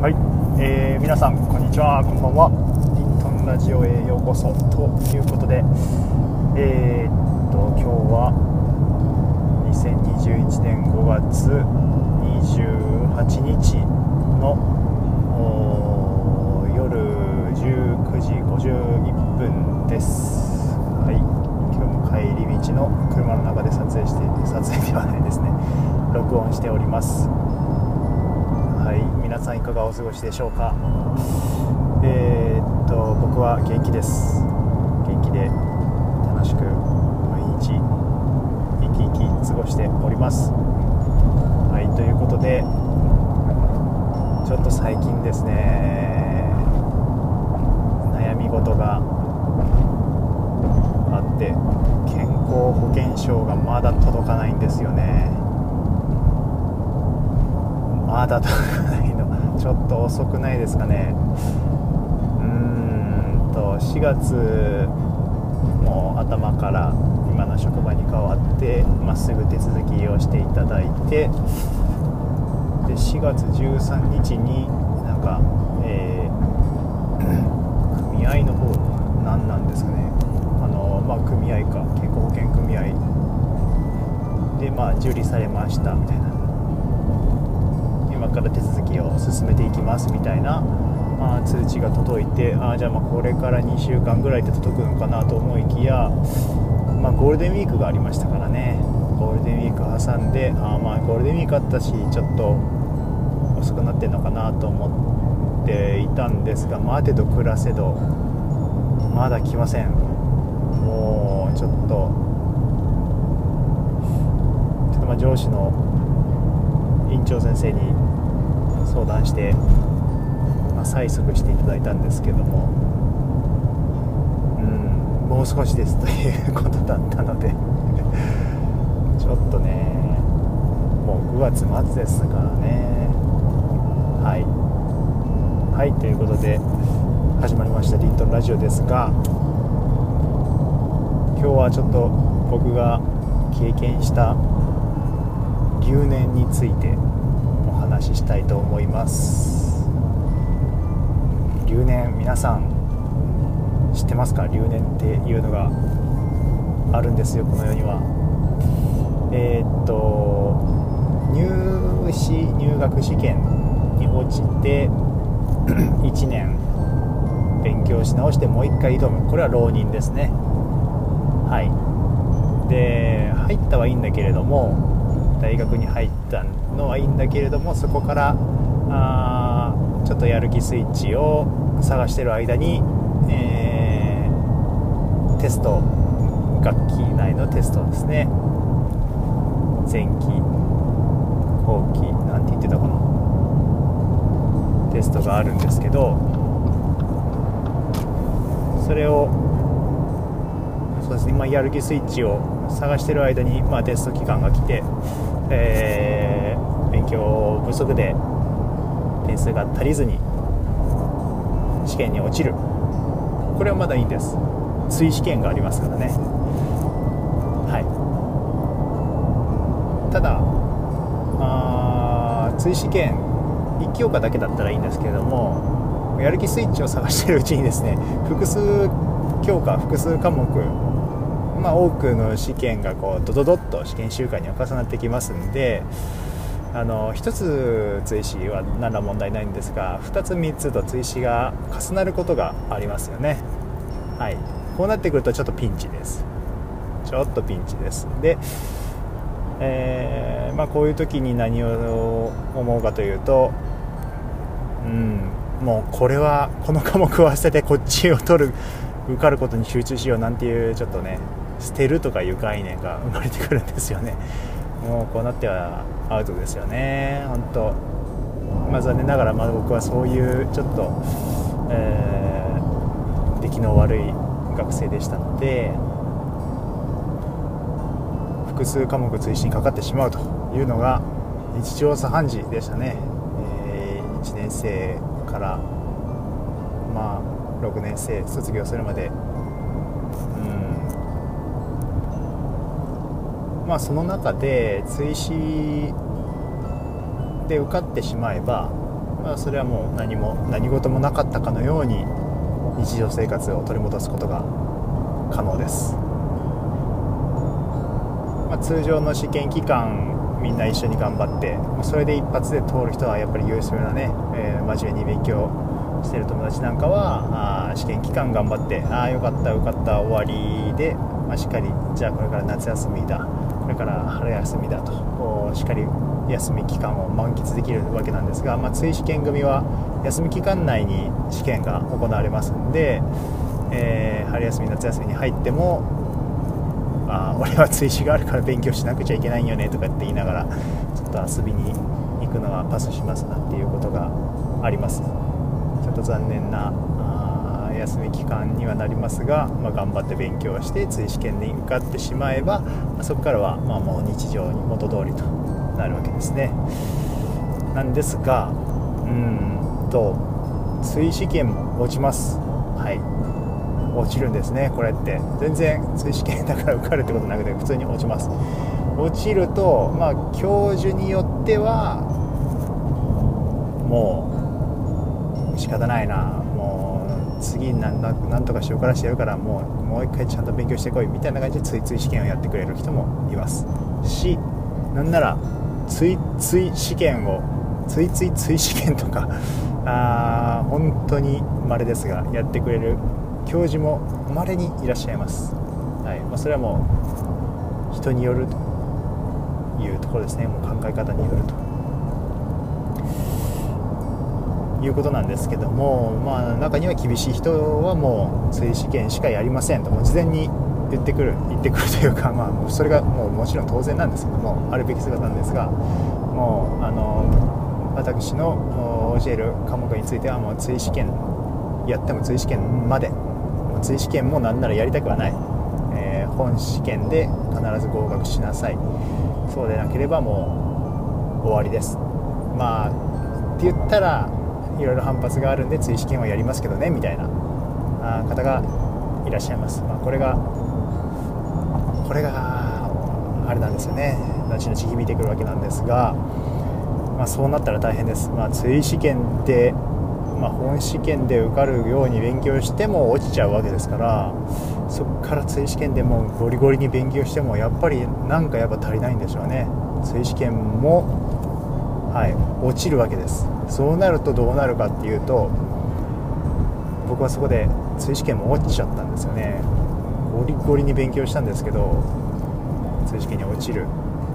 はい、えー皆さんこんにちは。こんばんは。リントンラジオへようこそ。ということでえーっと今日は2021年5月28日の夜19時51分です。はい。今日も帰り道の車の中で撮影して撮影ではないですね。録音しております。はい、皆さんいかがお過ごしでしょうか？えーっと僕は元気です。元気で楽しく毎日生き生き過ごしております。はい、ということでちょっと最近ですね悩み事があって健康保険証がまだ届かないんですよね。まだ届かないの。ちょっと遅くないですかね。うーんと4月もう頭から今の職場に変わってまっすぐ手続きをしていただいてで4月13日になんか、えー 組合の方何なんですかね。あの、まあ、組合か。健康保険組合。でまあ受理されましたみたいな。から手続きを進めていきますみたいな、まあ、通知が届いてあーじゃあまあこれから2週間ぐらいで届くのかなと思いきや、まあ、ゴールデンウィークがありましたからね。ゴールデンウィーク挟んであーまあゴールデンウィークあったしちょっと遅くなってんのかなと思っていたんですが待てど暮らせどまだ来ません。もうちょっとちょっとまあ上司の院長先生に相談して、まあ、催促していただいたんですけども。うんもう少しですということだったので。ちょっとねもう9月末ですからね。はい。はいということで始まりましたリントンラジオですが。今日はちょっと僕が経験した留年についてししたいと思います。留年皆さん知ってますか？留年っていうのがあるんですよこの世には。えーっと入試入学試験に落ちて 1年勉強し直してもう1回挑む。これは浪人ですね。はい。で入ったはいいんだけれども大学に入ったのはいいんだけれどもそこからあーちょっとやる気スイッチを探してる間に、えーテスト楽器内のテストですね。前期後期なんて言ってたかな。テストがあるんですけどそれをですね、まあ、やる気スイッチを探してる間に、まあ、テスト期間が来て、えー勉強不足で点数が足りずに試験に落ちる。これはまだいいんです。追試験がありますからね。はい。ただあ追試験1教科だけだったらいいんですけれどもやる気スイッチを探してるうちにですね複数教科複数科目まあ、多くの試験がこうドドドッと試験週間には重なってきますんであの1つ追試は何ら問題ないんですが2つ3つと追試が重なることがありますよね。はい。こうなってくるとちょっとピンチです。ちょっとピンチです。で、えーまあ、こういう時に何を思うかというとうんもうこれはこの科目は捨ててこっちを取る受かることに集中しようなんていうちょっとね捨てるとかいう概念が生まれてくるんですよね。もうこうなってはアウトですよね。本当。まあ残念ながらまあ僕はそういうちょっと、えー出来の悪い学生でしたので複数科目追試にかかってしまうというのが日常茶飯事でしたね、え1年生からまあ6年生卒業するまでまあその中で追試で受かってしまえばまあ、それはもう何も何事もなかったかのように日常生活を取り戻すことが可能です、まあ、通常の試験期間みんな一緒に頑張ってそれで一発で通る人はやっぱり優秀なね、えー、真面目に勉強してる友達なんかはあ試験期間頑張ってああよかったよかった終わりで、まあ、しっかりじゃあこれから夏休みだ。から春休みだとしっかり休み期間を満喫できるわけなんですが、まあ、追試験組は休み期間内に試験が行われますんで、えー、春休み夏休みに入ってもあ俺は追試があるから勉強しなくちゃいけないよねとかって言いながらちょっと遊びに行くのはパスしますなっていうことがあります。ちょっと残念な休み期間にはなりますが、まあ、頑張って勉強して追試験に受かってしまえば、まあ、そこからはまもう日常に元通りとなるわけですね。なんですがうんと追試験も落ちます。はい。落ちるんですねこれって。全然追試験だから受かるってことなくて普通に落ちます。落ちるとまあ教授によってはもう仕方ないな。もう次なんなんとかしようからしてやるからもうもう一回ちゃんと勉強してこいみたいな感じでついつい試験をやってくれる人もいます。しなんならついつい試験を。ついつい追試験とか。あ本当に稀ですがやってくれる教授も稀にいらっしゃいます、はい。まあ、それはもう人によるというところですね。もう考え方によると。いうことなんですけども、まあ、中には厳しい人はもう追試験しかやりませんとも事前に言ってくる言ってくるというか、まあ、それがもうもちろん当然なんですけどもあるべき姿なんですがもうあの私の教える科目についてはもう追試験やっても追試験まで追試験もなんならやりたくはない、えー、本試験で必ず合格しなさい。そうでなければもう終わりです。まあって言ったらいろいろ反発があるんで追試験はやりますけどねみたいな方がいらっしゃいます、まあ、これがこれがあれなんですよね。後々響いてくるわけなんですが、まあ、そうなったら大変です、まあ、追試験で、まあ、本試験で受かるように勉強しても落ちちゃうわけですからそこから追試験でもゴリゴリに勉強してもやっぱりなんかやっぱ足りないんでしょうね。追試験もはい落ちるわけです。そうなるとどうなるかっていうと僕はそこで追試験も落ちちゃったんですよね。ゴリゴリに勉強したんですけど追試験に落ちる。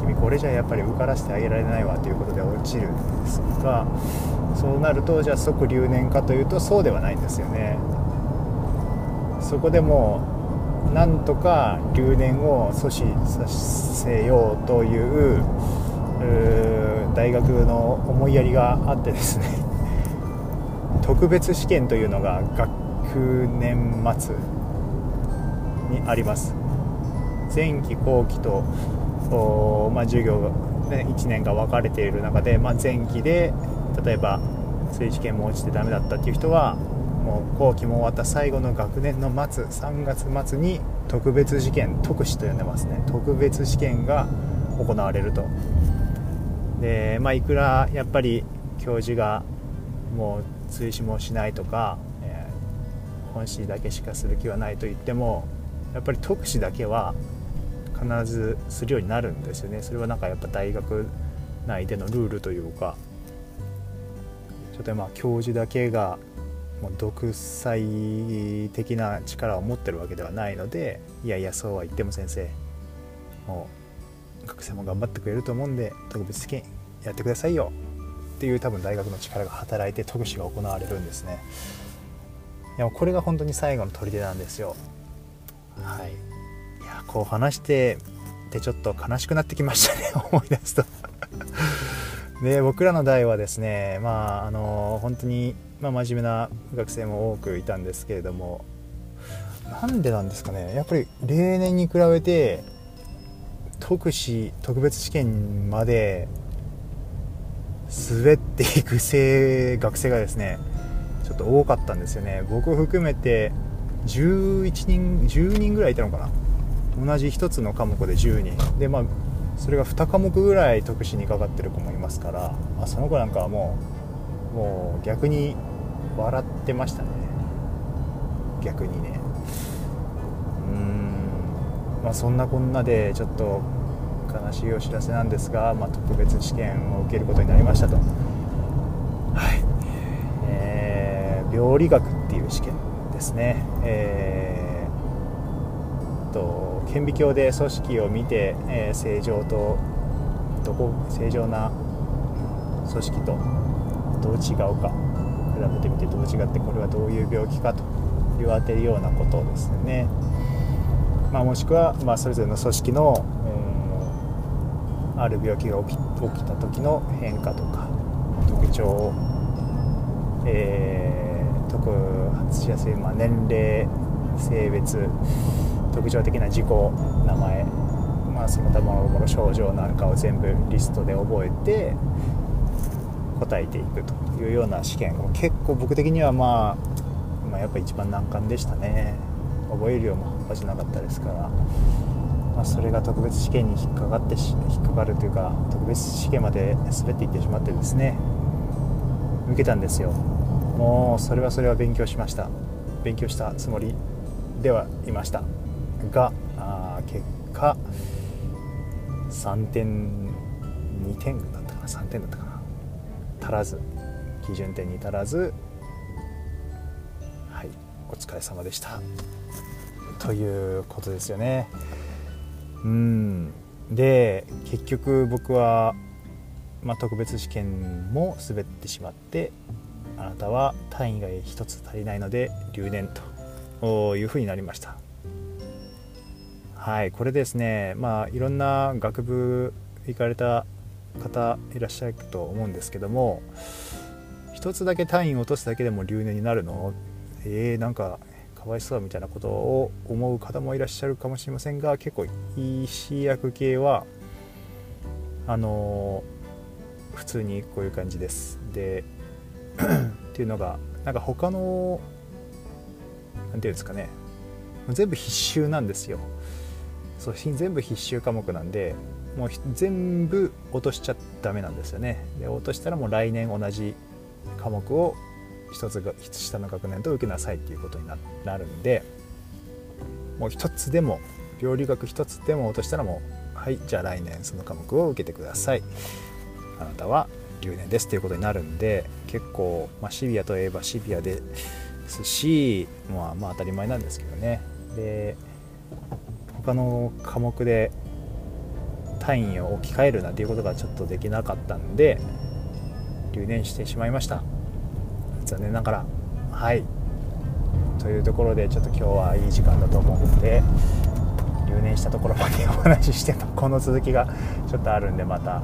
君これじゃやっぱり受からせてあげられないわということで落ちるんですがそうなるとじゃあ即留年かというとそうではないんですよね。そこでもなんとか留年を阻止させようという大学の思いやりがあってですね。特別試験というのが学年末にあります。前期後期と、まあ、授業が、ね、1年が分かれている中で、まあ、前期で例えば追試験も落ちてダメだったっていう人はもう後期も終わった最後の学年の末3月末に特別試験特試と呼んでますね。特別試験が行われると。で、まあ、いくらやっぱり教授がもう追試もしないとか、えー、本試だけしかする気はないと言ってもやっぱり特使だけは必ずするようになるんですよね。それはなんかやっぱ大学内でのルールというかちょっとまあ教授だけがもう独裁的な力を持ってるわけではないのでいやいやそうは言っても先生もう学生も頑張ってくれると思うんで特別試験やってくださいよ。っていう多分大学の力が働いて特使が行われるんですね。いやこれが本当に最後の砦なんですよ。はい。いやこう話してでちょっと悲しくなってきましたね思い出すと。で僕らの代はですねまああの本当に、まあ、真面目な学生も多くいたんですけれどもなんでなんですかね。やっぱり例年に比べて特使特別試験まで滑っていく生学生がですねちょっと多かったんですよね。僕含めて11人10人ぐらいいたのかな。同じ1つの科目で10人。でまあそれが2科目ぐらい特殊にかかってる子もいますから、まあ、その子なんかはもうもう逆に笑ってましたね。逆にね。まあそんなこんなでちょっと悲しいお知らせなんですが、まあ、特別試験を受けることになりましたと。はい。えー、病理学っていう試験ですね。えー、と顕微鏡で組織を見て、えー、正常とどこ正常な組織とどう違うか。比べてみてどう違ってこれはどういう病気かという当てるようなことですね、まあ、もしくは、まあ、それぞれの組織の、えー、ある病気が起き起きた時の変化とか特徴を、えー、特発しやすい、まあ、年齢性別特徴的な事項名前、まあ、その他もの症状なんかを全部リストで覚えて答えていくというような試験結構僕的にはまあ、まあ、やっぱ一番難関でしたね。覚える量も半端じゃなかったですから、まあ、それが特別試験に引っかかって引っかかるというか特別試験まで滑っていってしまってですね受けたんですよ。もうそれはそれは勉強しました。勉強したつもりではいました。があ結果3点2点だったかな。3点だったかな。足らず基準点に足らずはいお疲れ様でした。ということですよね。うん。で結局僕は、まあ、特別試験も滑ってしまってあなたは単位が1つ足りないので留年というふうになりました。はいこれですねまあいろんな学部行かれた方いらっしゃると思うんですけども1つだけ単位を落とすだけでも留年になるの？えー、なんかかわいそうみたいなことを思う方もいらっしゃるかもしれませんが結構医師薬系はあの、普通にこういう感じです。で っていうのがなんか他の何ていうんですかね。全部必修なんですよ。そう全部必修科目なんでもう全部落としちゃダメなんですよね。で落としたらもう来年同じ科目を一つが下の学年と受けなさいっていうことになるんでもう一つでも病理学一つでも落としたらもうはいじゃあ来年その科目を受けてください。あなたは留年ですっていうことになるんで結構、まあ、シビアといえばシビアですし、まあ、まあ当たり前なんですけどね。で他の科目で単位を置き換えるなんていうことがちょっとできなかったんで留年してしまいました。残念ながらはい。というところでちょっと今日はいい時間だと思うので留年したところまでお話ししてこの続きがちょっとあるんでまた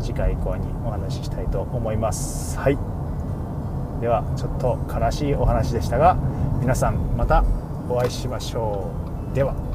次回以降にお話ししたいと思います。はい。ではちょっと悲しいお話でしたが皆さんまたお会いしましょう。では。